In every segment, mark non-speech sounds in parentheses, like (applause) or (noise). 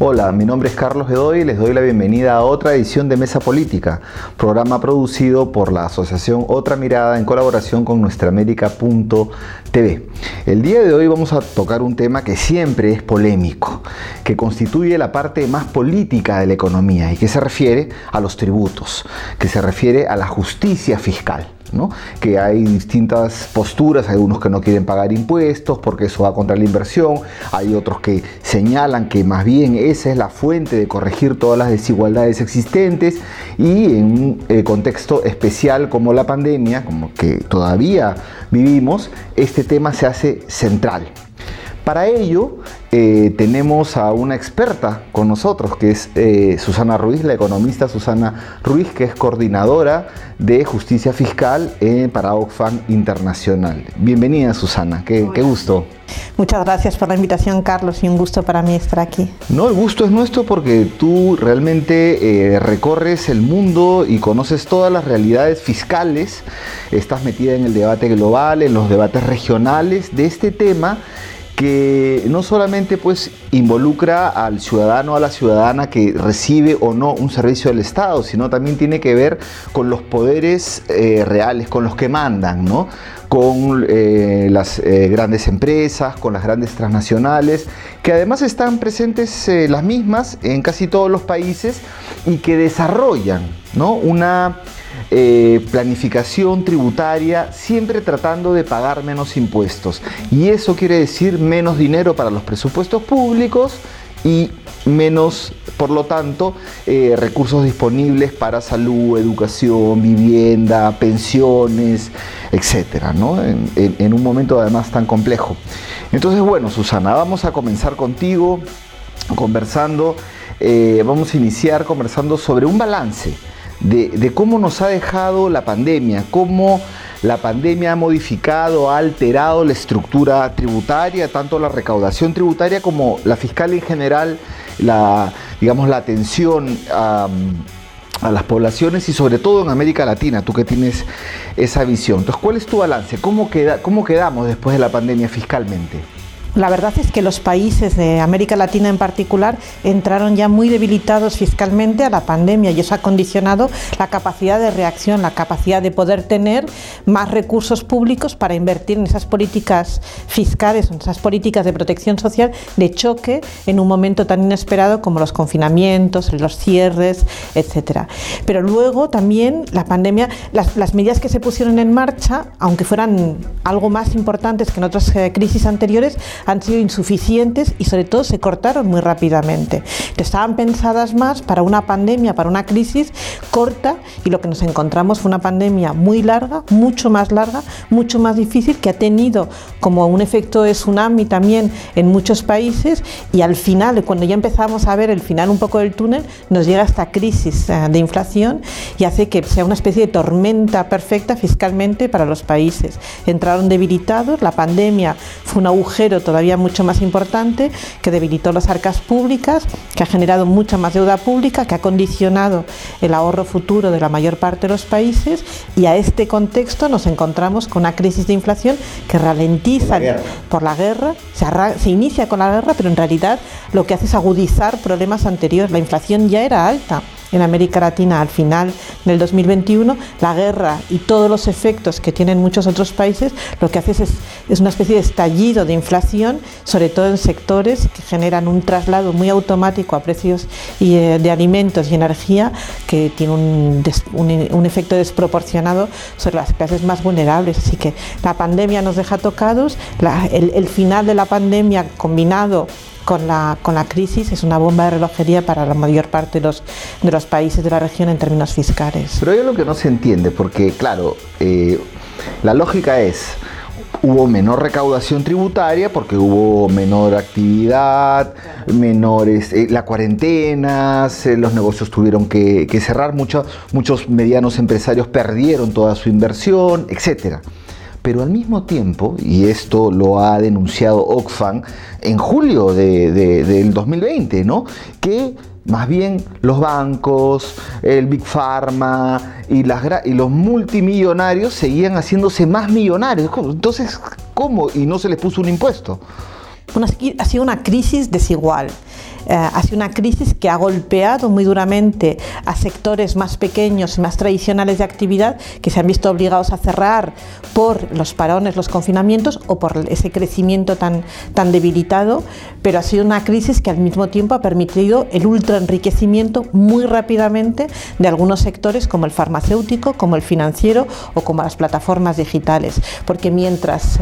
Hola, mi nombre es Carlos Edoy y les doy la bienvenida a otra edición de Mesa Política, programa producido por la Asociación Otra Mirada en colaboración con nuestraamérica.tv. El día de hoy vamos a tocar un tema que siempre es polémico, que constituye la parte más política de la economía y que se refiere a los tributos, que se refiere a la justicia fiscal que hay distintas posturas, hay unos que no quieren pagar impuestos porque eso va contra la inversión, hay otros que señalan que más bien esa es la fuente de corregir todas las desigualdades existentes y en un eh, contexto especial como la pandemia, como que todavía vivimos, este tema se hace central. Para ello eh, tenemos a una experta con nosotros, que es eh, Susana Ruiz, la economista Susana Ruiz, que es coordinadora de justicia fiscal en, para Oxfam Internacional. Bienvenida Susana, qué, gusto. Muchas gracias por la invitación, Carlos, y un gusto para mí estar aquí. No, el gusto es nuestro porque tú realmente eh, recorres el mundo y conoces todas las realidades fiscales, estás metida en el debate global, en los debates regionales de este tema que no solamente pues involucra al ciudadano a la ciudadana que recibe o no un servicio del Estado, sino también tiene que ver con los poderes eh, reales, con los que mandan, ¿no? con eh, las eh, grandes empresas, con las grandes transnacionales, que además están presentes las mismas en casi todos los países y que desarrollan ¿no? una eh, planificación tributaria, siempre tratando de pagar menos impuestos. Y eso quiere decir menos dinero para los presupuestos públicos y menos, por lo tanto, eh, recursos disponibles para salud, educación, vivienda, pensiones, etcétera, ¿no? en, un momento además tan complejo. Entonces, bueno, Susana, vamos a comenzar contigo conversando, eh, vamos a iniciar conversando sobre un balance de, cómo nos ha dejado la pandemia, cómo la pandemia ha modificado, ha alterado la estructura tributaria, tanto la recaudación tributaria como la fiscal en general, la, digamos, la atención a, las poblaciones y sobre todo en América Latina, tú que tienes esa visión. Entonces, ¿cuál es tu balance? ¿Cómo, queda, cómo quedamos después de la pandemia fiscalmente? La verdad es que los países de América Latina en particular entraron ya muy debilitados fiscalmente a la pandemia y eso ha condicionado la capacidad de reacción, la capacidad de poder tener más recursos públicos para invertir en esas políticas fiscales, en esas políticas de protección social de choque en un momento tan inesperado como los confinamientos, los cierres, etcétera. Pero luego también la pandemia, las, las medidas que se pusieron en marcha, aunque fueran algo más importantes que en otras eh, crisis anteriores, han sido insuficientes y sobre todo se cortaron muy rápidamente. Estaban pensadas más para una pandemia, para una crisis corta y lo que nos encontramos fue una pandemia muy larga, mucho más larga, mucho más difícil, que ha tenido como un efecto de tsunami también en muchos países y al final, cuando ya empezamos a ver el final un poco del túnel, nos llega esta crisis eh, de inflación y hace que sea una especie de tormenta perfecta fiscalmente para los países. Entraron debilitados, la pandemia fue un agujero todavía mucho más importante que debilitó las arcas públicas, que ha generado mucha más deuda pública, que ha condicionado el ahorro futuro de la mayor parte de los países. Y a este contexto nos encontramos con una crisis de inflación que ralentiza por la guerra, se, se inicia con la guerra, pero en realidad lo que hace es agudizar problemas anteriores. La inflación ya era alta en América Latina al final del 2021, la guerra y todos los efectos que tienen muchos otros países, lo que hace es, una especie de estallido de inflación, sobre todo en sectores que generan un traslado muy automático a precios eh, de alimentos y energía que tiene un, efecto desproporcionado sobre las clases más vulnerables. Así que la pandemia nos deja tocados, el final de la pandemia combinado con la, con la crisis es una bomba de relojería para la mayor parte de los, de los países de la región en términos fiscales. Pero hay algo que no se entiende, porque claro, eh, la lógica es, hubo menor recaudación tributaria porque hubo menor actividad, menores, eh, la cuarentena, los negocios tuvieron que, cerrar, muchos, muchos medianos empresarios perdieron toda su inversión, etcétera pero al mismo tiempo, y esto lo ha denunciado Oxfam en julio del 2020, ¿no? que más bien los bancos, el Big Pharma y, los multimillonarios seguían haciéndose más millonarios. Entonces, ¿cómo? Y no se les puso un impuesto. ha sido una crisis desigual. Eh, ha sido una crisis que ha golpeado muy duramente a sectores más pequeños y más tradicionales de actividad que se han visto obligados a cerrar por los parones, los confinamientos o por ese crecimiento tan, tan debilitado, pero ha sido una crisis que al mismo tiempo ha permitido el ultraenriquecimiento muy rápidamente de algunos sectores como el farmacéutico, como el financiero o como las plataformas digitales, porque mientras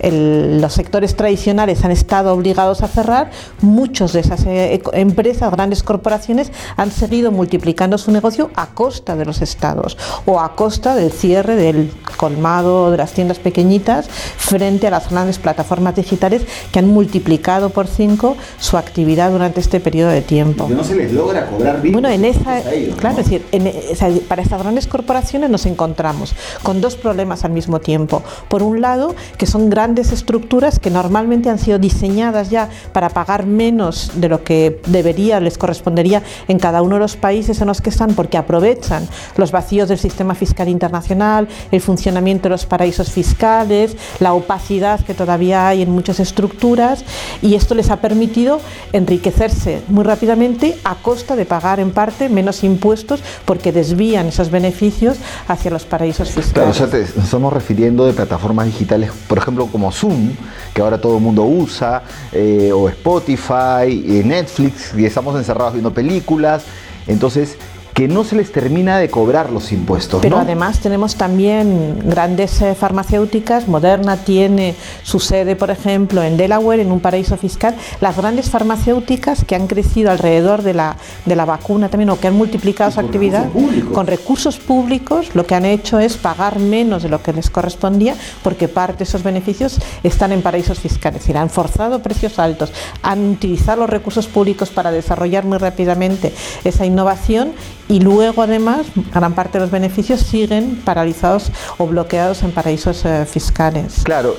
eh, los sectores tradicionales han estado obligados a cerrar, muchos de esas eh, empresas, grandes corporaciones han seguido multiplicando su negocio a costa de los estados o a costa del cierre del colmado de las tiendas pequeñitas frente a las grandes plataformas digitales que han multiplicado por cinco su actividad durante este periodo de tiempo. no se les logra cobrar bien. Bueno, en esa, claro, es decir, para estas grandes corporaciones nos encontramos con dos problemas al mismo tiempo. Por un lado, que son grandes estructuras que normalmente han sido diseñadas ya para pagar menos de lo que que debería, les correspondería en cada uno de los países en los que están, porque aprovechan los vacíos del sistema fiscal internacional, el funcionamiento de los paraísos fiscales, la opacidad que todavía hay en muchas estructuras, y esto les ha permitido enriquecerse muy rápidamente a costa de pagar en parte menos impuestos, porque desvían esos beneficios hacia los paraísos fiscales. Claro, o sea, nos estamos refiriendo de plataformas digitales, por ejemplo, como Zoom, que ahora todo el mundo usa, eh, o Spotify, Netflix, Netflix y estamos encerrados viendo películas. Entonces, que no se les termina de cobrar los impuestos. Pero además tenemos también grandes eh, farmacéuticas, Moderna tiene su sede, por ejemplo, en Delaware, en un paraíso fiscal. Las grandes farmacéuticas que han crecido alrededor de la, de la vacuna también, o que han multiplicado su actividad con recursos públicos, lo que han hecho es pagar menos de lo que les correspondía, porque parte de esos beneficios están en paraísos fiscales. Es decir, han forzado precios altos, han utilizado los recursos públicos para desarrollar muy rápidamente esa innovación y luego además gran parte de los beneficios siguen paralizados o bloqueados en paraísos eh, fiscales. Claro,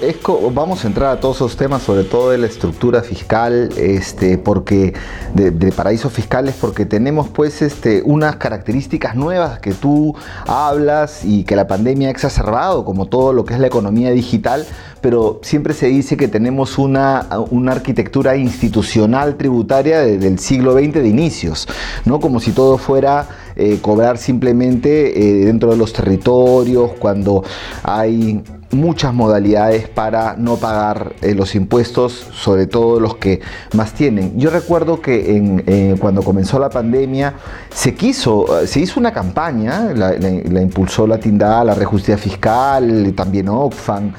vamos a entrar a todos esos temas, sobre todo de la estructura fiscal, este, porque de, paraísos fiscales, porque tenemos pues este, unas características nuevas que tú hablas y que la pandemia ha exacerbado, como todo lo que es la economía digital, pero siempre se dice que tenemos una, una arquitectura institucional tributaria del siglo XX de inicios, ¿no? Como si todo fuera eh, cobrar simplemente eh, dentro de los territorios, cuando hay muchas modalidades para no pagar eh, los impuestos, sobre todo los que más tienen. Yo recuerdo que cuando comenzó la pandemia se quiso, se hizo una campaña, la, impulsó la TINDA, la Rejusticia Fiscal, también Oxfam,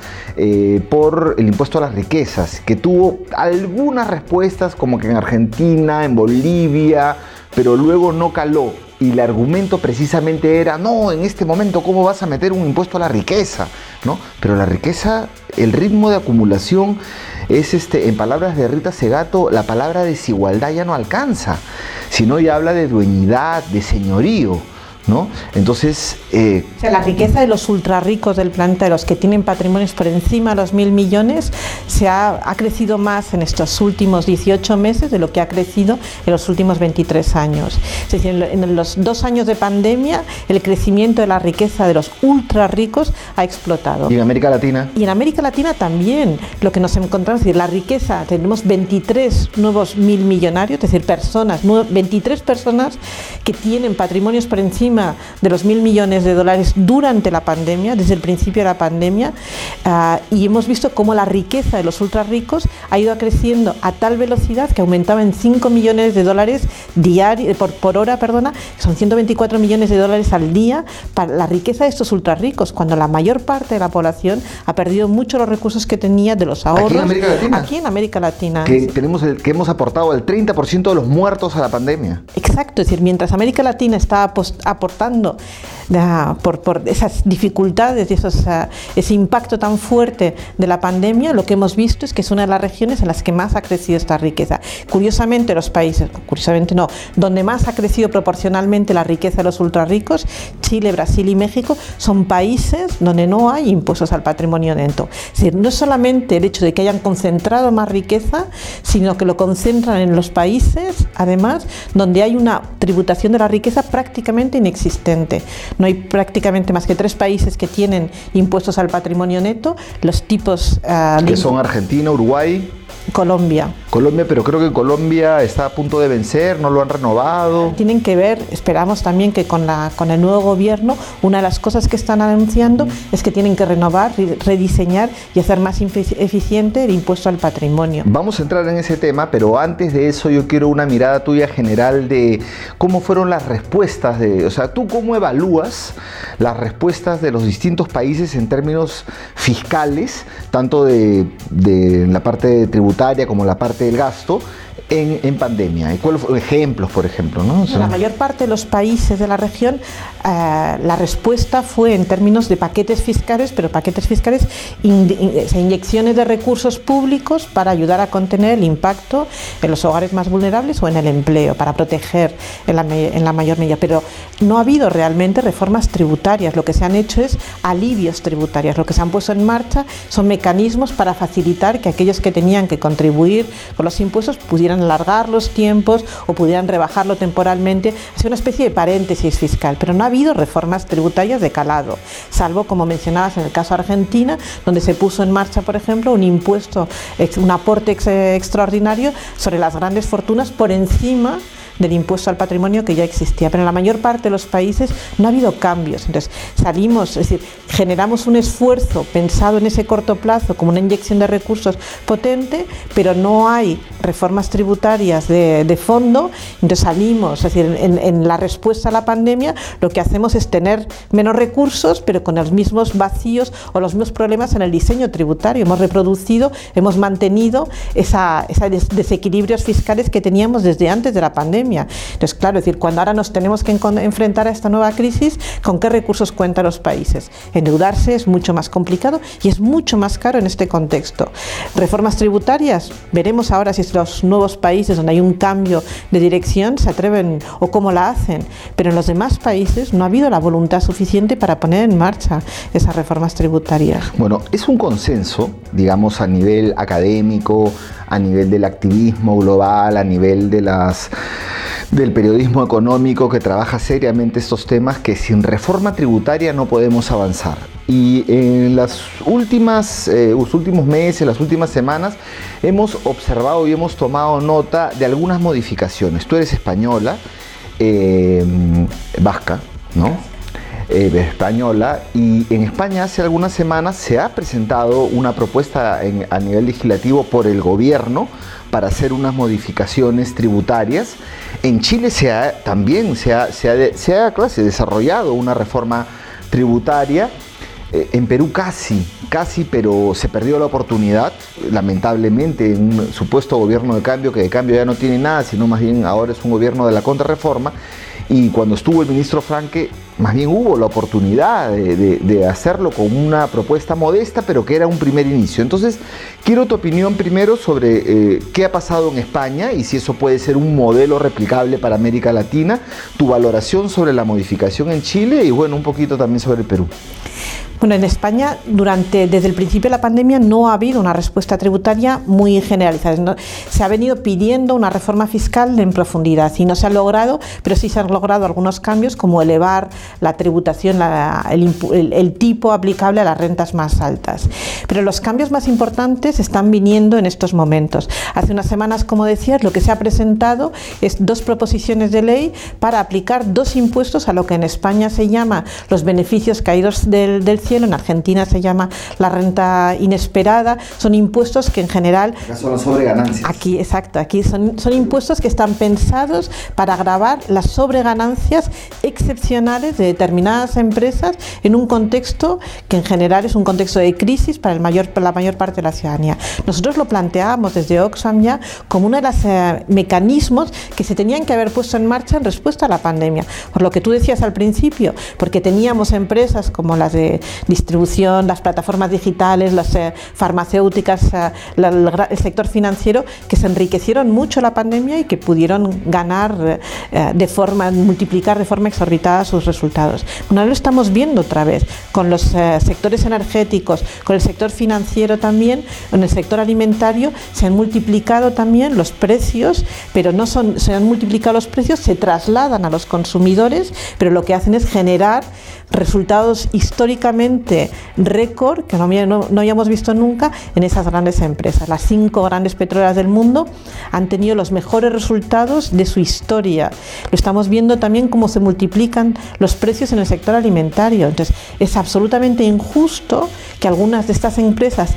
por el impuesto a las riquezas, que tuvo algunas respuestas como que en Argentina, en Bolivia, pero luego no caló y el argumento precisamente era, no, en este momento, ¿cómo vas a meter un impuesto a la riqueza? ¿No? Pero la riqueza, el ritmo de acumulación es, este, en palabras de Rita Segato, la palabra desigualdad ya no alcanza, sino ya habla de dueñidad, de señorío. ¿No? Entonces... Eh, la riqueza de los ultra ricos del planeta, de los que tienen patrimonios por encima de los mil millones, se ha, crecido más en estos últimos 18 meses de lo que ha crecido en los últimos 23 años. Es decir, en los dos años de pandemia, el crecimiento de la riqueza de los ultra ricos ha explotado. ¿Y en América Latina? Y en América Latina también. Lo que nos encontramos, es decir, la riqueza, tenemos 23 nuevos mil millonarios, es decir, personas, 23 personas que tienen patrimonios por encima de los mil millones de dólares durante la pandemia, desde el principio de la pandemia, ah, y hemos visto cómo la riqueza de los ultra ricos ha ido creciendo a tal velocidad que aumentaba en 5 millones de dólares diario, por, por hora, perdona, son 124 millones de dólares al día para la riqueza de estos ultra ricos, cuando la mayor parte de la población ha perdido mucho los recursos que tenía de los ahorros. Aquí en América Latina. Aquí en América Latina. Que, tenemos el, que hemos aportado el 30% de los muertos a la pandemia. Exacto, es decir, mientras América Latina está por, esas dificultades y esos, ese impacto tan fuerte de la pandemia, lo que hemos visto es que es una de las regiones en las que más ha crecido esta riqueza. Curiosamente, los países, curiosamente no, donde más ha crecido proporcionalmente la riqueza de los ultrarricos, Chile, Brasil y México, son países donde no hay impuestos al patrimonio neto. Es decir, no solamente el hecho de que hayan concentrado más riqueza, sino que lo concentran en los países, además, donde hay una tributación de la riqueza prácticamente inexistente. No hay prácticamente más que tres países que tienen impuestos al patrimonio neto. Los tipos... Uh, que son Argentina, Uruguay Colombia. Colombia, pero creo que Colombia está a punto de vencer, no lo han renovado. Tienen que ver, esperamos también que con, la, con el nuevo gobierno, una de las cosas que están anunciando es que tienen que renovar, rediseñar y hacer más eficiente el impuesto al patrimonio. Vamos a entrar en ese tema, pero antes de eso yo quiero una mirada tuya general de cómo fueron las respuestas de, o sea, tú cómo evalúas las respuestas de los distintos países en términos fiscales, tanto de, de la parte tributaria como la parte del gasto, en, pandemia? ¿Y cuáles ejemplos, por ejemplo? ¿no? la mayor parte de los países de la región, eh, la respuesta fue en términos de paquetes fiscales, pero paquetes fiscales, inyecciones de recursos públicos para ayudar a contener el impacto en los hogares más vulnerables o en el empleo, para proteger en la, en la mayor medida. Pero no ha habido realmente reformas tributarias. Lo que se han hecho es alivios tributarios. Lo que se han puesto en marcha son mecanismos para facilitar que aquellos que tenían que contribuir con los impuestos pudieran alargar los tiempos o pudieran rebajarlo temporalmente, ha una especie de paréntesis fiscal, pero no ha habido reformas tributarias de calado, salvo como mencionabas en el caso Argentina, donde se puso en marcha, por ejemplo, un impuesto, un aporte extraordinario sobre las grandes fortunas por encima del impuesto al patrimonio que ya existía. Pero en la mayor parte de los países no ha habido cambios. Entonces salimos, es decir, generamos un esfuerzo pensado en ese corto plazo como una inyección de recursos potente, pero no hay reformas tributarias de, fondo. Entonces salimos, es decir, en, la respuesta a la pandemia lo que hacemos es tener menos recursos, pero con los mismos vacíos o los mismos problemas en el diseño tributario. Hemos reproducido, hemos mantenido esos desequilibrios fiscales que teníamos desde antes de la pandemia. Entonces, claro, es decir, cuando ahora nos tenemos que enfrentar a esta nueva crisis, ¿con qué recursos cuentan los países? Endeudarse es mucho más complicado y es mucho más caro en este contexto. Reformas tributarias, veremos ahora si los nuevos países donde hay un cambio de dirección se atreven o cómo la hacen, pero en los demás países no ha habido la voluntad suficiente para poner en marcha esas reformas tributarias. Bueno, es un consenso, digamos, a nivel académico, a nivel del activismo global, a nivel de las del periodismo económico que trabaja seriamente estos temas que sin reforma tributaria no podemos avanzar. Y en las últimas, eh, los últimos meses, las últimas semanas, hemos observado y hemos tomado nota de algunas modificaciones. Tú eres española, eh, vasca, ¿no? Eh, española y en España hace algunas semanas se ha presentado una propuesta a nivel legislativo por el gobierno para hacer unas modificaciones tributarias. En Chile se ha, también se ha, se ha, desarrollado una reforma tributaria. Eh, en Perú casi, casi, pero se perdió la oportunidad, lamentablemente, en un supuesto gobierno de cambio, que de cambio ya no tiene nada, sino más bien ahora es un gobierno de la contrarreforma. Y cuando estuvo el ministro Franque, más bien hubo la oportunidad de, hacerlo con una propuesta modesta, pero que era un primer inicio. Entonces, quiero tu opinión primero sobre eh, qué ha pasado en España y si eso puede ser un modelo replicable para América Latina, tu valoración sobre la modificación en Chile y bueno, un poquito también sobre el Perú. Bueno, en España durante desde el principio de la pandemia no ha habido una respuesta tributaria muy generalizada. Se ha venido pidiendo una reforma fiscal en profundidad y no se ha logrado, pero sí se han logrado algunos cambios como elevar la tributación, el, tipo aplicable a las rentas más altas. Pero los cambios más importantes están viniendo en estos momentos. Hace unas semanas, como decías, lo que se ha presentado es dos proposiciones de ley para aplicar dos impuestos a lo que en España se llama los beneficios caídos del, del en Argentina se llama la renta inesperada, son impuestos que en general... Son las sobreganancias. Aquí, exacto, aquí son, son impuestos que están pensados para agravar las sobreganancias excepcionales de determinadas empresas en un contexto que en general es un contexto de crisis para, el mayor, para la mayor parte de la ciudadanía. Nosotros lo planteábamos desde Oxfam ya como uno de los eh, mecanismos que se tenían que haber puesto en marcha en respuesta a la pandemia. Por lo que tú decías al principio, porque teníamos empresas como las de distribución, las plataformas digitales, las eh, farmacéuticas, eh, el sector financiero, que se enriquecieron mucho la pandemia y que pudieron ganar eh, de forma, multiplicar de forma exorbitada sus resultados. Bueno, lo estamos viendo otra vez con los sectores energéticos, con el sector financiero también, en el sector alimentario, se han multiplicado también los precios, pero no son, se han multiplicado los precios, se trasladan a los consumidores, pero lo que hacen es generar resultados históricamente récord que no, no, no hayamos visto nunca en esas grandes empresas. Las cinco grandes petroleras del mundo han tenido los mejores resultados de su historia. Lo estamos viendo también cómo se multiplican los precios en el sector alimentario. Entonces, es absolutamente injusto que algunas de estas empresas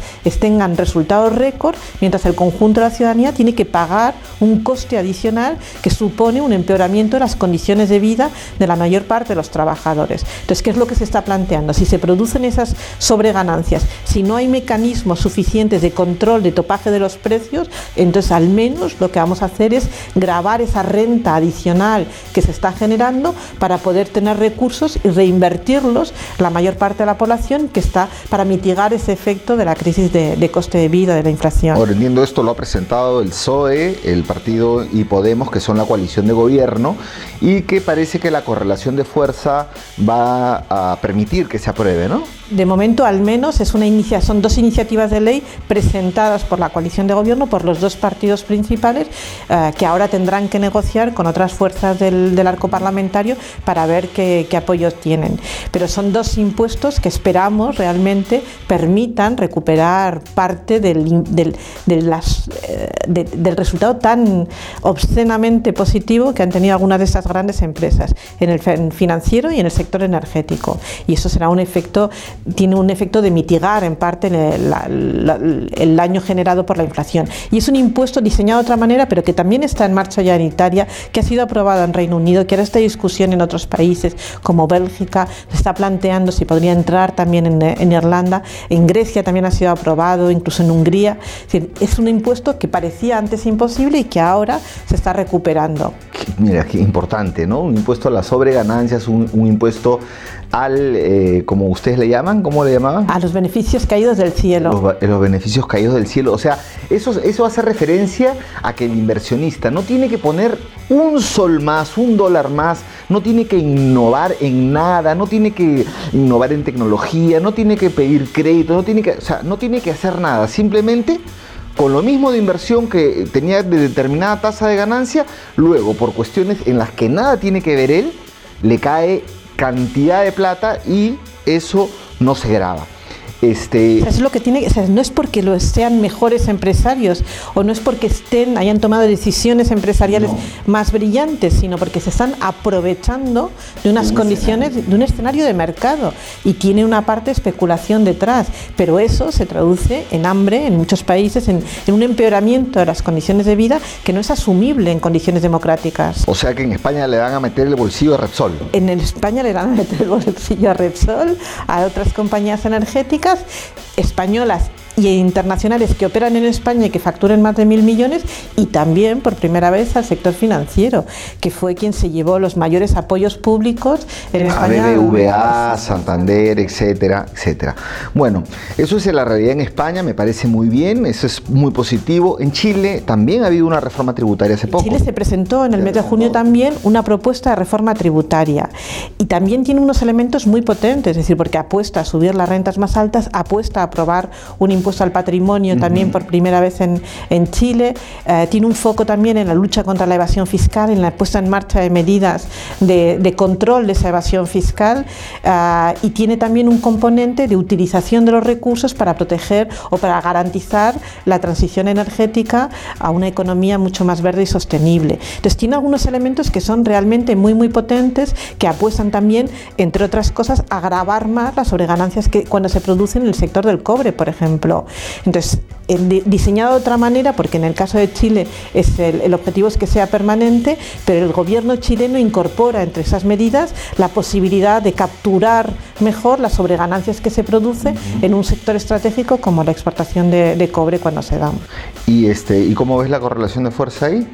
tengan resultados récord, mientras el conjunto de la ciudadanía tiene que pagar un coste adicional que supone un empeoramiento de las condiciones de vida de la mayor parte de los trabajadores. Entonces, ¿qué es lo que se está planteando? Si se producen esas sobreganancias, si no hay mecanismos suficientes de control de topaje de los precios, entonces al menos lo que vamos a hacer es grabar esa renta adicional que se está generando para poder tener recursos y reinvertirlos la mayor parte de la población que está para mitigar ese efecto de la crisis de, coste de vida, de la inflación. Ahora, entiendo esto lo ha presentado el PSOE, el partido y Podemos, que son la coalición de gobierno, y que parece que la correlación de fuerza va a permitir que se apruebe, ¿no? de momento al menos es una inicia, son dos iniciativas de ley presentadas por la coalición de gobierno, por los dos partidos principales, eh, que ahora tendrán que negociar con otras fuerzas del, arco parlamentario para ver qué, apoyos tienen. Pero son dos impuestos que esperamos realmente permitan recuperar parte del, del, eh, resultado tan obscenamente positivo que han tenido algunas de estas grandes empresas en el financiero y en el sector energético. Y eso será un efecto tiene un efecto de mitigar en parte el, daño generado por la inflación. Y es un impuesto diseñado de otra manera, pero que también está en marcha ya en Italia, que ha sido aprobado en Reino Unido, que ahora está discusión en otros países como Bélgica, se está planteando si podría entrar también en, Irlanda, en Grecia también ha sido aprobado, incluso en Hungría. Es, un impuesto que parecía antes imposible y que ahora se está recuperando. Mira, qué importante, ¿no? Un impuesto a las sobreganancias, un, un impuesto al, eh, como ustedes le llaman, ¿cómo le llamaban? A los beneficios caídos del cielo. Los, beneficios caídos del cielo. O sea, eso, eso hace referencia a que el inversionista no tiene que poner un sol más, un dólar más, no tiene que innovar en nada, no tiene que innovar en tecnología, no tiene que pedir crédito, no tiene que, o sea, no tiene que hacer nada. Simplemente con lo mismo de inversión que tenía de determinada tasa de ganancia, luego por cuestiones en las que nada tiene que ver él, le cae cantidad de plata y eso no se graba. Este... es lo que tiene, no es porque lo sean mejores empresarios o no es porque estén, hayan tomado decisiones empresariales más brillantes, sino porque se están aprovechando de unas condiciones, de un escenario de mercado y tiene una parte de especulación detrás. Pero eso se traduce en hambre en muchos países, en, un empeoramiento de las condiciones de vida que no es asumible en condiciones democráticas. O sea que en España le van a meter el bolsillo a Repsol. En España le van a meter el bolsillo a Repsol, a otras compañías energéticas españolas y internacionales que operan en España y que facturen más de mil millones y también por primera vez al sector financiero, que fue quien se llevó los mayores apoyos públicos en España. BBVA, Santander, etcétera, etcétera. Bueno, eso es la realidad en España, me parece muy bien, eso es muy positivo. En Chile también ha habido una reforma tributaria hace poco. Chile se presentó en el mes de junio también una propuesta de reforma tributaria y también tiene unos elementos muy potentes, es decir, porque apuesta a subir las rentas más altas, apuesta a aprobar un impuesto al patrimonio también por primera vez en, en Chile. Eh, tiene un foco también en la lucha contra la evasión fiscal, en la puesta en marcha de medidas de, de control de esa evasión fiscal eh, y tiene también un componente de utilización de los recursos para proteger o para garantizar la transición energética a una economía mucho más verde y sostenible. Entonces tiene algunos elementos que son realmente muy muy potentes que apuestan también, entre otras cosas, a agravar más las sobreganancias que cuando se producen en el sector del cobre, por ejemplo. Entonces, diseñado de otra manera, porque en el caso de Chile es el, objetivo es que sea permanente, pero el gobierno chileno incorpora entre esas medidas la posibilidad de capturar mejor las sobreganancias que se produce en un sector estratégico como la exportación de, de cobre cuando se da. ¿Y, este, ¿Y cómo ves la correlación de fuerza ahí?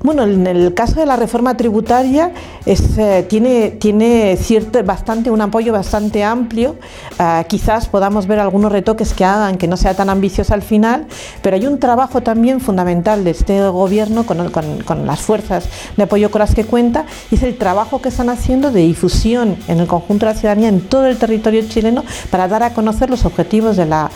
Bueno, en el caso de la reforma tributaria eh, tiene, bastante, un apoyo bastante amplio. Ah, quizás podamos ver algunos retoques que hagan que no sea tan ambiciosa al final, pero hay un trabajo también fundamental de este gobierno con, las fuerzas de apoyo con las que cuenta y es el trabajo que están haciendo de difusión en el conjunto de la ciudadanía en todo el territorio chileno para dar a conocer los objetivos de la,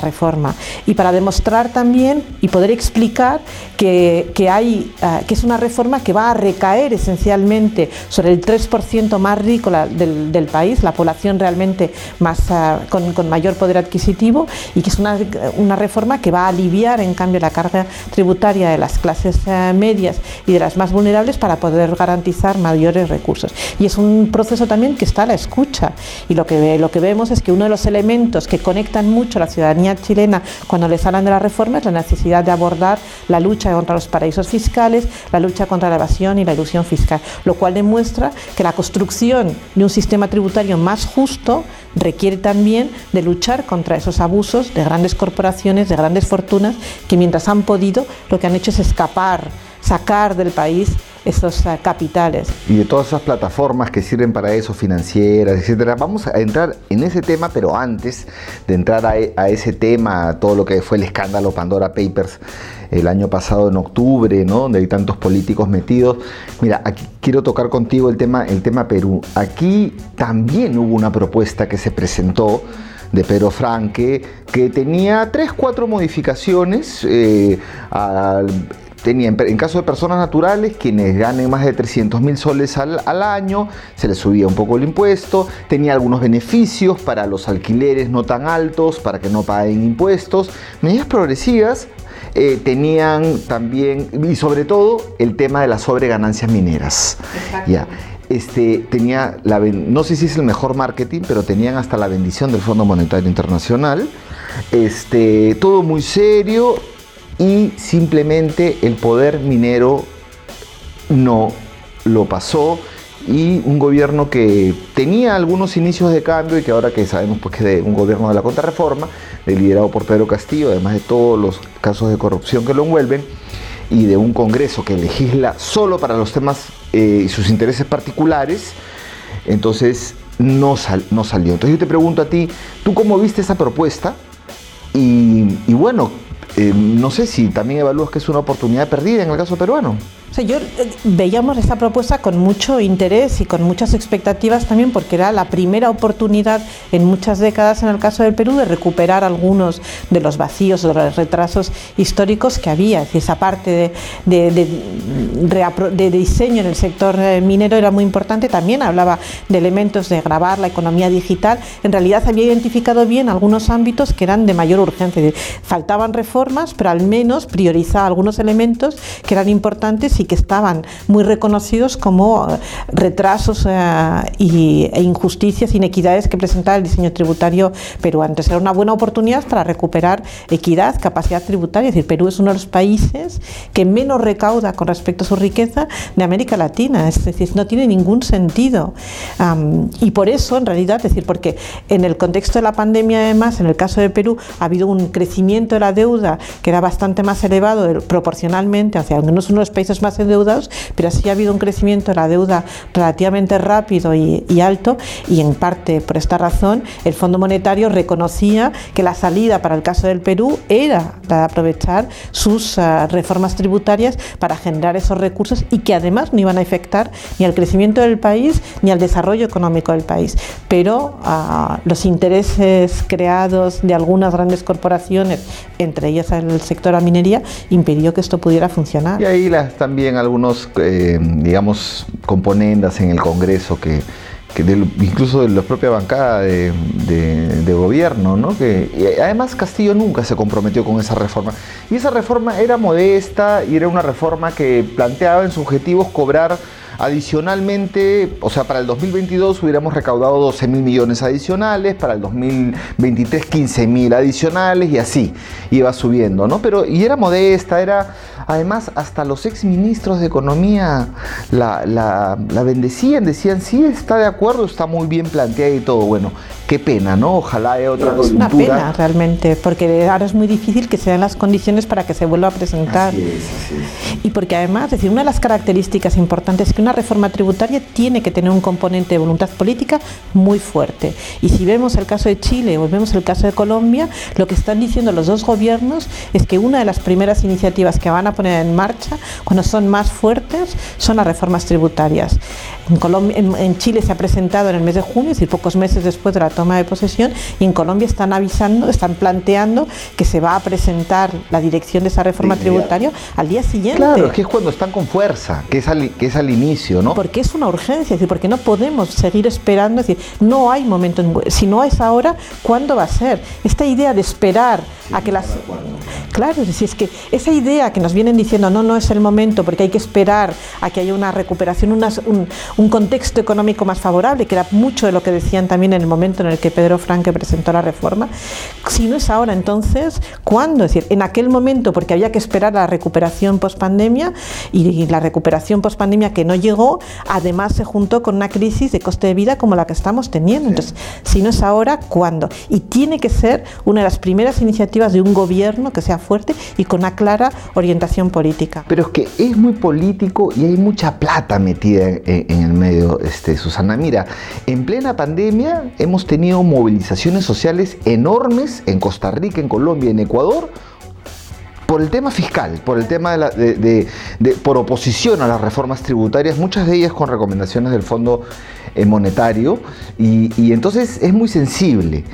reforma y para demostrar también y poder explicar que, hay... Ah, que es una reforma que va a recaer esencialmente sobre el 3% más rico del, del, país, la población realmente más, con, con, mayor poder adquisitivo, y que es una, una, reforma que va a aliviar, en cambio, la carga tributaria de las clases medias y de las más vulnerables para poder garantizar mayores recursos. Y es un proceso también que está a la escucha. Y lo que, lo que vemos es que uno de los elementos que conectan mucho a la ciudadanía chilena cuando les hablan de la reforma es la necesidad de abordar la lucha contra los paraísos fiscales, la lucha contra la evasión y la ilusión fiscal, lo cual demuestra que la construcción de un sistema tributario más justo requiere también de luchar contra esos abusos de grandes corporaciones, de grandes fortunas, que mientras han podido lo que han hecho es escapar, sacar del país esos eh, capitales. Y de todas esas plataformas que sirven para eso, financieras, etcétera. Vamos a entrar en ese tema, pero antes de entrar a, a ese tema, todo lo que fue el escándalo Pandora Papers el año pasado en octubre, ¿no? donde hay tantos políticos metidos. Mira, aquí quiero tocar contigo el tema, el tema Perú. Aquí también hubo una propuesta que se presentó de Pedro Franque que tenía tres, cuatro modificaciones eh, al tenía, en caso de personas naturales, quienes ganen más de 300 mil soles al, año, se les subía un poco el impuesto, tenía algunos beneficios para los alquileres no tan altos, para que no paguen impuestos, medidas progresivas. Eh, tenían también, y sobre todo, el tema de las sobreganancias mineras. Ya este, tenía la, no sé si es el mejor marketing, pero tenían hasta la bendición del Fondo Monetario Internacional. Este, todo muy serio, y simplemente el poder minero no lo pasó y un gobierno que tenía algunos inicios de cambio y que ahora que sabemos pues que es un gobierno de la contrarreforma, liderado por Pedro Castillo, además de todos los casos de corrupción que lo envuelven, y de un Congreso que legisla solo para los temas eh, y sus intereses particulares, entonces no, salió. Entonces yo te pregunto a ti, ¿tú cómo viste esa propuesta? Y bueno, eh, no sé si también evalúas que es una oportunidad perdida en el caso peruano yo eh, veíamos esta propuesta con mucho interés y con muchas expectativas también porque era la primera oportunidad en muchas décadas en el caso del Perú de recuperar algunos de los vacíos o de los retrasos históricos que había. Es esa parte de, de, diseño en el sector eh, minero era muy importante. También hablaba de elementos de grabar la economía digital. En realidad había identificado bien algunos ámbitos que eran de mayor urgencia. Faltaban reformas, pero al menos priorizaba algunos elementos que eran importantes y que estaban muy reconocidos como eh, retrasos eh, y, e injusticias, inequidades que presentaba el diseño tributario peruano. Entonces era una buena oportunidad para recuperar equidad, capacidad tributaria. Es decir, Perú es uno de los países que menos recauda con respecto a su riqueza de América Latina. Es decir, no tiene ningún sentido. y por eso, en realidad, es decir, porque en el contexto de la pandemia, además, en el caso de Perú, ha habido un crecimiento de la deuda que era bastante más elevado proporcionalmente, hacia aunque no es uno de los países más endeudados, pero sí ha habido un crecimiento de la deuda relativamente rápido y, alto y en parte por esta razón el Fondo Monetario reconocía que la salida para el caso del Perú era la de aprovechar sus ah, reformas tributarias para generar esos recursos y que además no iban a afectar ni al crecimiento del país ni al desarrollo económico del país. Pero ah, los intereses creados de algunas grandes corporaciones, entre ellas el sector de la minería, impidió que esto pudiera funcionar. Y ahí las también algunos, eh, digamos, componentes en el Congreso que, incluso de la propia bancada de, gobierno, ¿no? Que además Castillo nunca se comprometió con esa reforma. Y esa reforma era modesta y era una reforma que planteaba en sus objetivos cobrar Adicionalmente, o sea, para el 2022 hubiéramos recaudado 12 mil millones adicionales, para el 2023 15 mil adicionales y así iba subiendo, ¿no? Pero, y era modesta, era Además, hasta los ex ministros de Economía la, la, bendecían, decían, sí, está de acuerdo, está muy bien planteada y todo. Bueno, qué pena, ¿no? Ojalá haya otra Es una pena realmente, porque ahora es muy difícil que sean las condiciones para que se vuelva a presentar. Así es, así Y porque además, decir, una de las características importantes que una reforma tributaria tiene que tener un componente de voluntad política muy fuerte. Y si vemos el caso de Chile o vemos el caso de Colombia, lo que están diciendo los dos gobiernos es que una de las primeras iniciativas que van a poner en marcha, cuando son más fuertes, son las reformas tributarias. En, en, Chile se ha presentado en el mes de junio, es decir, pocos meses después de la toma de posesión, y en Colombia están avisando, están planteando que se va a presentar la dirección de esa reforma tributaria al día siguiente. Claro, que es cuando están con fuerza, que es al, que es al inicio, ¿no? Porque es una urgencia, es decir, porque no podemos seguir esperando, es decir, no hay momento, si no es ahora, ¿cuándo va a ser? Esta idea de esperar a que las... Claro, es decir, es que esa idea que nos vienen diciendo, no, no es el momento porque hay que esperar a que haya una recuperación, un, un, contexto económico más favorable, que era mucho de lo que decían también en el momento en el que Pedro Franque presentó la reforma, si no es ahora, entonces, ¿cuándo? Es decir, en aquel momento, porque había que esperar la recuperación post-pandemia y, la recuperación post-pandemia que no llegó, además se juntó con una crisis de coste de vida como la que estamos teniendo. Entonces, si no es ahora, ¿cuándo? Y tiene que ser una de las primeras iniciativas de un gobierno que sea fuerte y con una clara orientación política. Pero es que es muy político y hay mucha plata metida en, el medio, este, Susana. Mira, en plena pandemia hemos tenido movilizaciones sociales enormes en Costa Rica, en Colombia, en Ecuador, por el tema fiscal, por el tema de, por oposición a las reformas tributarias, muchas de ellas con recomendaciones del Fondo eh, Monetario, y, entonces es muy sensible.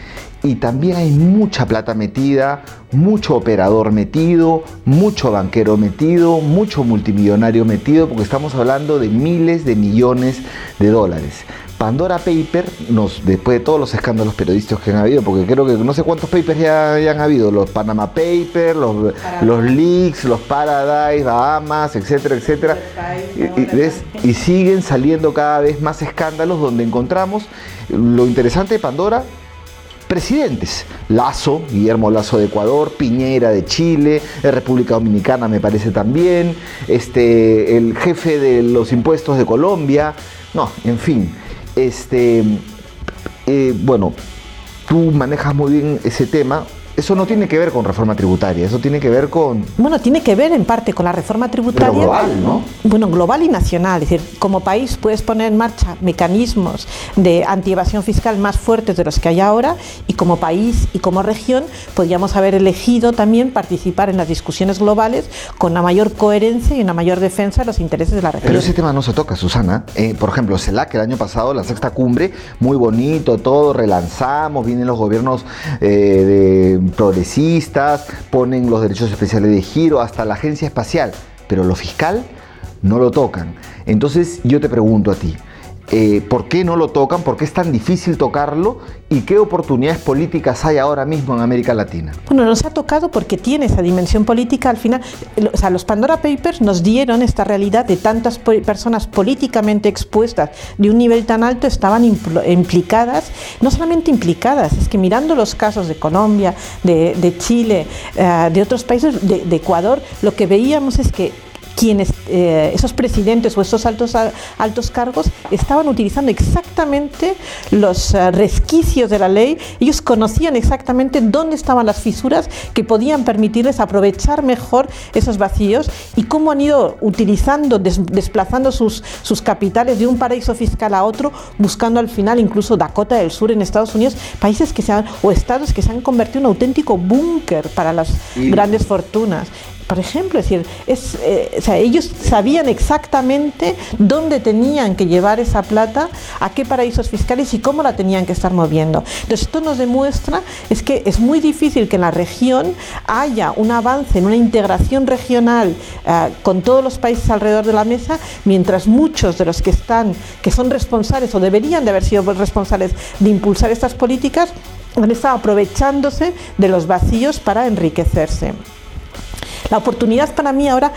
Y también hay mucha plata metida, mucho operador metido, mucho banquero metido, mucho multimillonario metido, porque estamos hablando de miles de millones de dólares. Pandora Paper, nos, después de todos los escándalos periodísticos que han habido, porque creo que no sé cuántos papers ya, han habido, los Panama Papers, los, los leaks, los Paradise, Bahamas, etcétera, etcétera, y, y, siguen saliendo cada vez más escándalos donde encontramos lo interesante de Pandora, presidentes. Lazo, Guillermo Lazo de Ecuador, Piñera de Chile, República Dominicana me parece también, este, el jefe de los impuestos de Colombia, no, en fin. Este, eh, bueno, tú manejas muy bien ese tema. Eso no tiene que ver con reforma tributaria, eso tiene que ver con... Bueno, tiene que ver en parte con la reforma tributaria. global, ¿no? Bueno, global y nacional. Es decir, como país puedes poner en marcha mecanismos de antievasión fiscal más fuertes de los que hay ahora y como país y como región podríamos haber elegido también participar en las discusiones globales con una mayor coherencia y una mayor defensa de los intereses de la región. Pero ese tema no se toca, Susana. Eh, por ejemplo, CELAC el año pasado, la sexta cumbre, muy bonito, todo, relanzamos, vienen los gobiernos eh, de progresistas, ponen los derechos especiales de giro, hasta la agencia espacial, pero lo fiscal no lo tocan. Entonces yo te pregunto a ti, eh, ¿por qué no lo tocan? ¿Por qué es tan difícil tocarlo? ¿Y qué oportunidades políticas hay ahora mismo en América Latina? Bueno, nos ha tocado porque tiene esa dimensión política. Al final, o sea, los Pandora Papers nos dieron esta realidad de tantas personas políticamente expuestas de un nivel tan alto estaban implicadas, no solamente implicadas, es que mirando los casos de Colombia, de, Chile, eh, de otros países, de Ecuador, lo que veíamos es que quienes, eh, esos presidentes o esos altos, altos cargos estaban utilizando exactamente los eh, resquicios de la ley, ellos conocían exactamente dónde estaban las fisuras que podían permitirles aprovechar mejor esos vacíos y cómo han ido utilizando, desplazando sus, sus capitales de un paraíso fiscal a otro, buscando al final incluso Dakota del Sur en Estados Unidos, países que se han, o estados que se han convertido en un auténtico búnker para las grandes fortunas por ejemplo, es decir, eh, ellos sabían exactamente dónde tenían que llevar esa plata, a qué paraísos fiscales y cómo la tenían que estar moviendo. Entonces, esto nos demuestra es que es muy difícil que en la región haya un avance en una integración regional eh, con todos los países alrededor de la mesa, mientras muchos de los que están, que son responsables o deberían de haber sido responsables de impulsar estas políticas, han estado aprovechándose de los vacíos para enriquecerse. La oportunidad para mí ahora,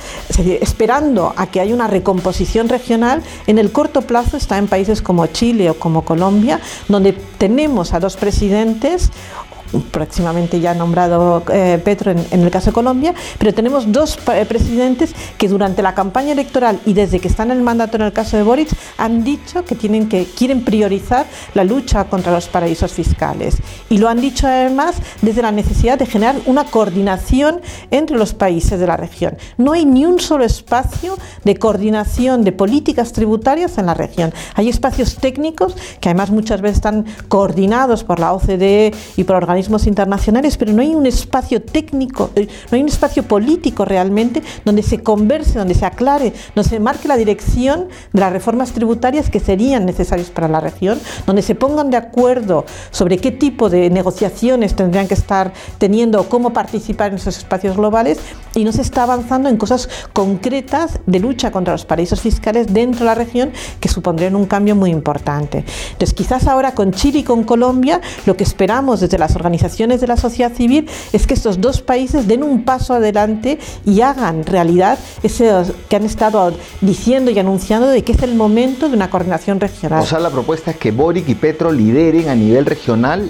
esperando a que haya una recomposición regional, en el corto plazo está en países como Chile o como Colombia, donde tenemos a dos presidentes próximamente ya nombrado eh, Petro en, el caso de Colombia, pero tenemos dos eh, presidentes que durante la campaña electoral y desde que están en el mandato en el caso de Boric han dicho que, tienen que quieren priorizar la lucha contra los paraísos fiscales. Y lo han dicho además desde la necesidad de generar una coordinación entre los países de la región. No hay ni un solo espacio de coordinación de políticas tributarias en la región. Hay espacios técnicos que además muchas veces están coordinados por la OCDE y por organismos internacionales, pero no hay un espacio técnico, eh, no hay un espacio político realmente donde se converse, donde se aclare, donde se marque la dirección de las reformas tributarias que serían necesarias para la región, donde se pongan de acuerdo sobre qué tipo de negociaciones tendrían que estar teniendo o cómo participar en esos espacios globales y no se está avanzando en cosas concretas de lucha contra los paraísos fiscales dentro de la región que supondrían un cambio muy importante. Entonces, quizás ahora con Chile y con Colombia, lo que esperamos desde las organizaciones de la sociedad civil es que estos dos países den un paso adelante y hagan realidad ese que han estado diciendo y anunciando de que es el momento de una coordinación regional. O sea, la propuesta es que Boric y Petro lideren a nivel regional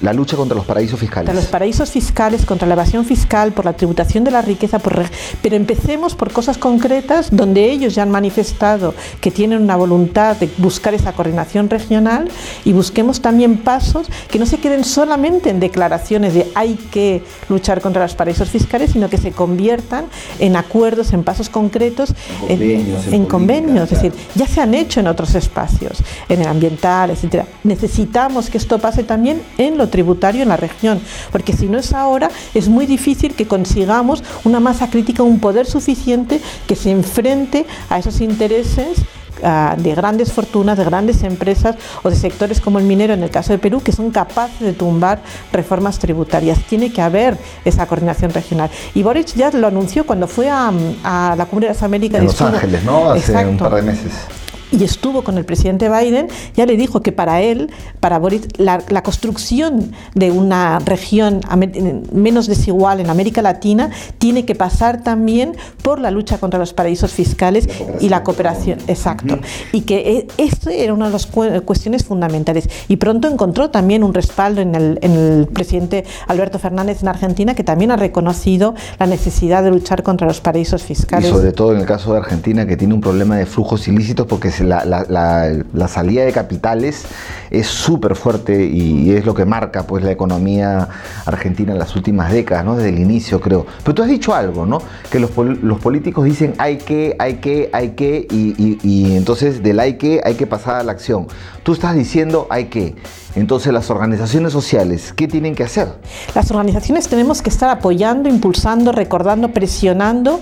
la lucha contra los paraísos fiscales. Contra los paraísos fiscales, contra la evasión fiscal, por la tributación de la riqueza, por... pero empecemos por cosas concretas donde ellos ya han manifestado que tienen una voluntad de buscar esa coordinación regional y busquemos también pasos que no se queden solamente en declaraciones de hay que luchar contra los paraísos fiscales, sino que se conviertan en acuerdos, en pasos concretos, en convenios. Es decir, ya se han hecho en otros espacios, en el ambiental, etcétera. Necesitamos que esto pase también en los tributario en la región, porque si no es ahora, es muy difícil que consigamos una masa crítica, un poder suficiente que se enfrente a esos intereses ah, de grandes fortunas, de grandes empresas o de sectores como el minero en el caso de Perú, que son capaces de tumbar reformas tributarias. Tiene que haber esa coordinación regional. Y Boric ya lo anunció cuando fue a, la Cumbre de las Américas. En Los Ángeles, ¿no? Hace un par de meses y estuvo con el presidente Biden, ya le dijo que para él, para Boris, la, construcción de una región menos desigual en América Latina tiene que pasar también por la lucha contra los paraísos fiscales y la cooperación. Exacto. Y que e, esto era una de las cuestiones fundamentales. Y pronto encontró también un respaldo en el, en el presidente Alberto Fernández en Argentina, que también ha reconocido la necesidad de luchar contra los paraísos fiscales. Y sobre todo en el caso de Argentina, que tiene un problema de flujos ilícitos porque se la, salida de capitales es súper fuerte y es lo que marca pues, la economía argentina en las últimas décadas, ¿no? desde el inicio creo. Pero tú has dicho algo, ¿no? que los, políticos dicen hay que, hay que, hay que, y, y entonces del hay que hay que pasar a la acción. Tú estás diciendo hay que. Entonces, las organizaciones sociales, ¿qué tienen que hacer? Las organizaciones tenemos que estar apoyando, impulsando, recordando, presionando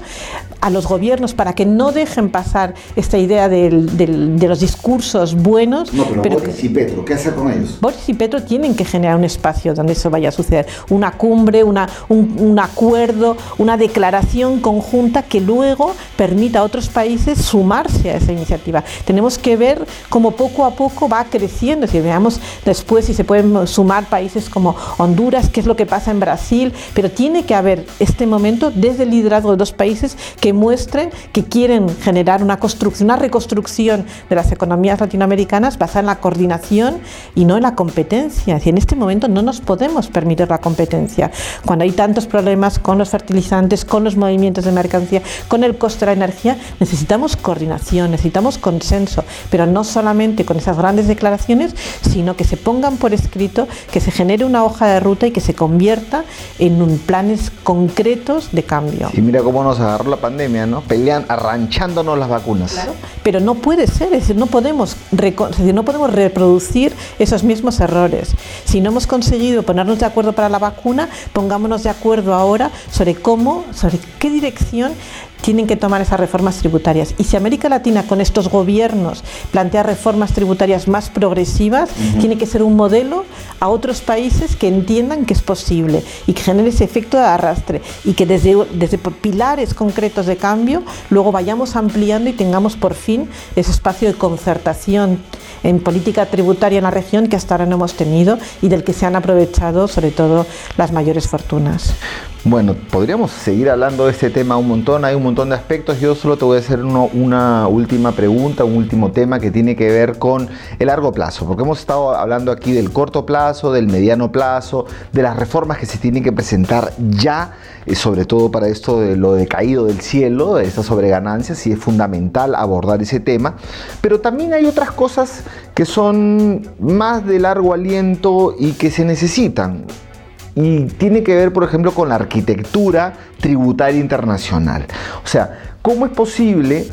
a los gobiernos para que no dejen pasar esta idea de los discursos buenos. No, pero, Boris y Petro, ¿qué hacer con ellos? Boris y Petro tienen que generar un espacio donde eso vaya a suceder. Una cumbre, una, un, acuerdo, una declaración conjunta que luego permita a otros países sumarse a esa iniciativa. Tenemos que ver cómo poco a poco va creciendo. Si veamos después si se pueden sumar países como Honduras, qué es lo que pasa en Brasil, pero tiene que haber este momento desde el liderazgo de dos países que muestren que quieren generar una construcción, una reconstrucción de las economías latinoamericanas basada en la coordinación y no en la competencia. Y en este momento no nos podemos permitir la competencia. Cuando hay tantos problemas con los fertilizantes, con los movimientos de mercancía, con el coste de la energía, necesitamos coordinación, necesitamos consenso, pero no solamente con esas grandes declaraciones, sino que se pongan por escrito, que se genere una hoja de ruta y que se convierta en un planes concretos de cambio. Y mira cómo nos agarró la pandemia, Pelean, arranchándonos las vacunas. Claro, pero no puede ser, es decir, no podemos, decir, no podemos reproducir esos mismos errores. Si no hemos conseguido ponernos de acuerdo para la vacuna, pongámonos de acuerdo ahora sobre cómo, sobre qué dirección tienen que tomar esas reformas tributarias. Y si América Latina con estos gobiernos plantea reformas tributarias más progresivas, tiene que ser un modelo a otros países que entiendan que es posible y que genere ese efecto de arrastre y que desde, desde pilares concretos de cambio luego vayamos ampliando y tengamos por fin ese espacio de concertación en política tributaria en la región que hasta ahora no hemos tenido y del que se han aprovechado sobre todo las mayores fortunas. Bueno, podríamos seguir hablando de este tema un montón, hay un montón de aspectos. Yo solo te voy a hacer una última pregunta, un último tema que tiene que ver con el largo plazo, porque hemos estado hablando aquí del corto plazo, del mediano plazo, de las reformas que se tienen que presentar ya, eh, sobre todo para esto de lo decaído del cielo, de estas sobreganancias, y es fundamental abordar ese tema. Pero también hay otras cosas que son más de largo aliento y que se necesitan y tiene que ver, por ejemplo, con la arquitectura tributaria internacional. O sea, ¿cómo es posible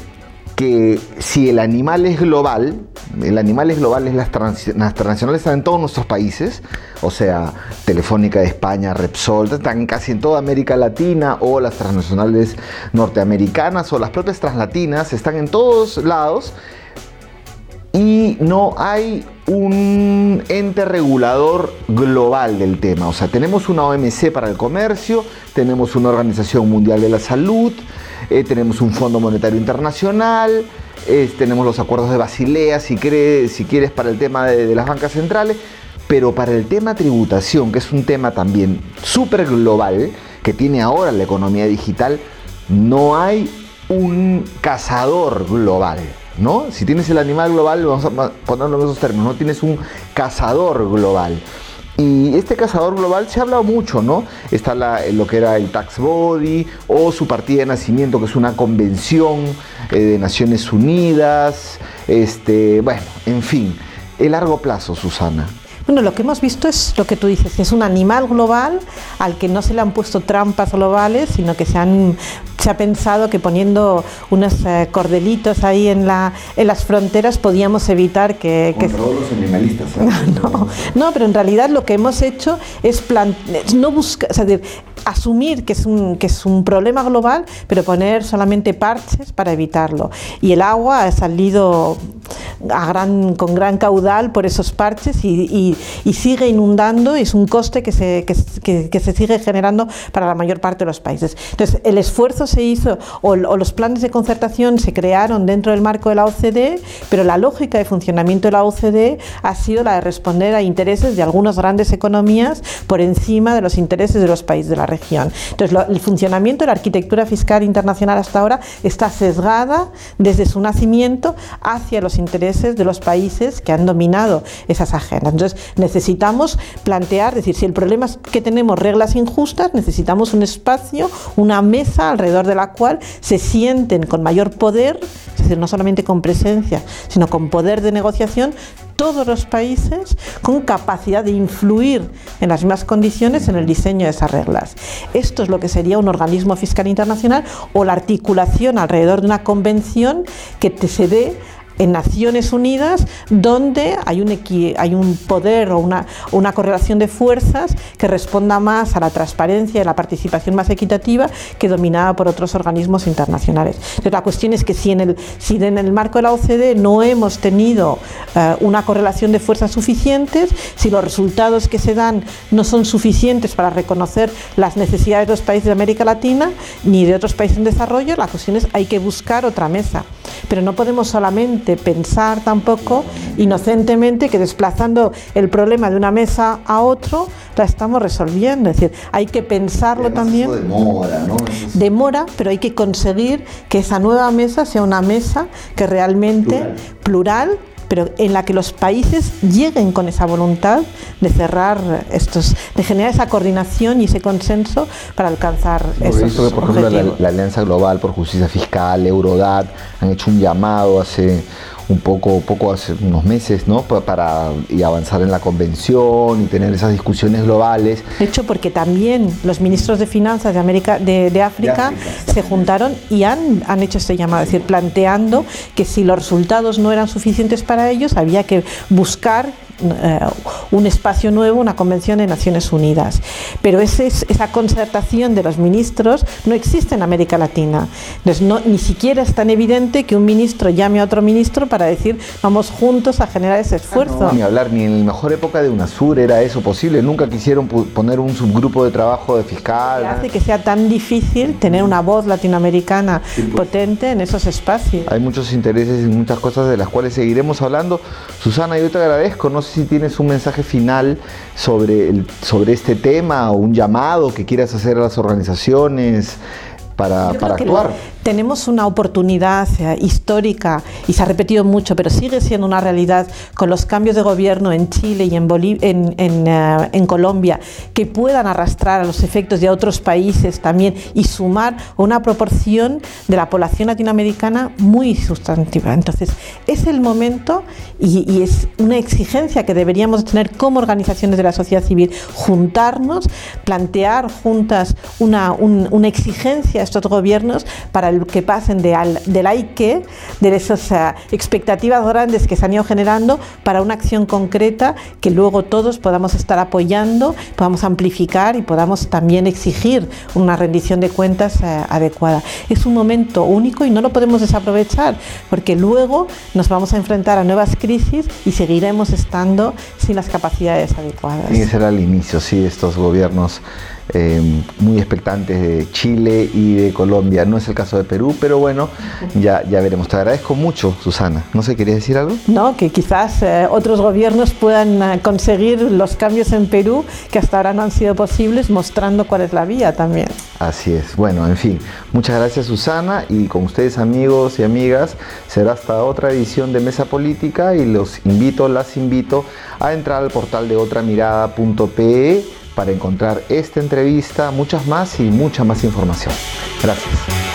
que si el animal es global, el animal es global, es las, transnacionales están en todos nuestros países, o sea, Telefónica de España, Repsol, están casi en toda América Latina, o las transnacionales norteamericanas, o las propias translatinas, están en todos lados, y no hay un ente regulador global del tema. O sea, tenemos una OMC para el comercio, tenemos una Organización Mundial de la Salud, eh, tenemos un Fondo Monetario Internacional, tenemos los acuerdos de Basilea, si, si quieres, para el tema de, de las bancas centrales, pero para el tema tributación, que es un tema también súper global, que tiene ahora la economía digital, no hay un cazador global. ¿No? Si tienes el animal global, vamos a ponerlo en esos términos, no tienes un cazador global. Y este cazador global se ha hablado mucho, ¿no? Está lo que era el Tax Body o su partida de nacimiento, que es una convención eh, de Naciones Unidas. Este, bueno, en fin, el largo plazo, Susana. Bueno, lo que hemos visto es lo que tú dices, que es un animal global al que no se le han puesto trampas globales, sino que se han se ha pensado que poniendo unos eh, cordelitos ahí en, la, en las fronteras podíamos evitar que... que... los animalistas. (laughs) No, no, pero en realidad lo que hemos hecho es no buscar, asumir que es, un, que es un problema global, pero poner solamente parches para evitarlo. Y el agua ha salido a gran, con gran caudal por esos parches y, y, sigue inundando y es un coste que se, que, que, se sigue generando para la mayor parte de los países. Entonces, el esfuerzo se hizo o, los planes de concertación se crearon dentro del marco de la OCDE, pero la lógica de funcionamiento de la OCDE ha sido la de responder a intereses de algunas grandes economías por encima de los intereses de los países de la región. Entonces, el funcionamiento de la arquitectura fiscal internacional hasta ahora está sesgada desde su nacimiento hacia los intereses de los países que han dominado esas agendas. Entonces, necesitamos plantear, decir, si el problema es que tenemos reglas injustas, necesitamos un espacio, una mesa alrededor de la cual se sienten con mayor poder, es decir, no solamente con presencia, sino con poder de negociación, todos los países con capacidad de influir en las mismas condiciones en el diseño de esas reglas. Esto es lo que sería un organismo fiscal internacional o la articulación alrededor de una convención que te se dé en Naciones Unidas donde hay un, hay un poder o una, una correlación de fuerzas que responda más a la transparencia y a la participación más equitativa que dominada por otros organismos internacionales. la cuestión es que si en el, si en el marco de la OCDE no hemos tenido eh, una correlación de fuerzas suficientes, si los resultados que se dan no son suficientes para reconocer las necesidades de los países de América Latina ni de otros países en desarrollo, la cuestión es hay que buscar otra mesa. Pero no podemos solamente pensar tampoco inocentemente que desplazando el problema de una mesa a otro la estamos resolviendo. Es decir, hay que pensarlo también. demora, ¿no? Demora, pero hay que conseguir que esa nueva mesa sea una mesa que realmente plural pero en la que los países lleguen con esa voluntad de cerrar estos, de generar esa coordinación y ese consenso para alcanzar esos visto que, por ejemplo, la, Alianza Global por Justicia Fiscal, Eurodat, han hecho un llamado hace un poco, poco hace unos meses, ¿no? Para y avanzar en la convención y tener esas discusiones globales. De hecho, porque también los ministros de finanzas de América, de, África, se juntaron y han, han hecho este llamado, es decir, planteando que si los resultados no eran suficientes para ellos, había que buscar un espacio nuevo, una convención de Naciones Unidas. Pero ese, esa concertación de los ministros no existe en América Latina. Entonces, no, ni siquiera es tan evidente que un ministro llame a otro ministro para decir vamos juntos a generar ese esfuerzo. Ah, ni hablar, ni en la mejor época de UNASUR era eso posible. Nunca quisieron poner un subgrupo de trabajo de fiscal. hace que sea tan difícil tener una voz latinoamericana pues. potente en esos espacios. Hay muchos intereses y muchas cosas de las cuales seguiremos hablando. Susana, yo te agradezco. No sé si tienes un mensaje final sobre, el, sobre este tema o un llamado que quieras hacer a las organizaciones para, para actuar tenemos una oportunidad eh, histórica y se ha repetido mucho, pero sigue siendo una realidad con los cambios de gobierno en Chile y en, en, eh, Colombia que puedan arrastrar a los efectos de otros países también y sumar una proporción de la población latinoamericana muy sustantiva. Entonces, es el momento y, es una exigencia que deberíamos tener como organizaciones de la sociedad civil, juntarnos, plantear juntas una, una exigencia a estos gobiernos para que pasen de al, del hay de esas eh, expectativas grandes que se han ido generando, para una acción concreta que luego todos podamos estar apoyando, podamos amplificar y podamos también exigir una rendición de cuentas eh, adecuada. Es un momento único y no lo podemos desaprovechar, porque luego nos vamos a enfrentar a nuevas crisis y seguiremos estando sin las capacidades adecuadas. Y ese era el inicio, sí, estos gobiernos eh, muy expectantes de Chile y de Colombia. No es el caso de Perú, pero bueno, ya, ya veremos. Te agradezco mucho, Susana. No sé, ¿querías decir algo? No, que quizás eh, otros gobiernos puedan eh, conseguir los cambios en Perú que hasta ahora no han sido posibles, mostrando cuál es la vía también. Así es. Bueno, en fin, muchas gracias Susana y con ustedes amigos y amigas será hasta otra edición de Mesa Política y los invito, las invito a entrar al portal de otramirada.pe para encontrar esta entrevista, muchas más y mucha más información. Gracias.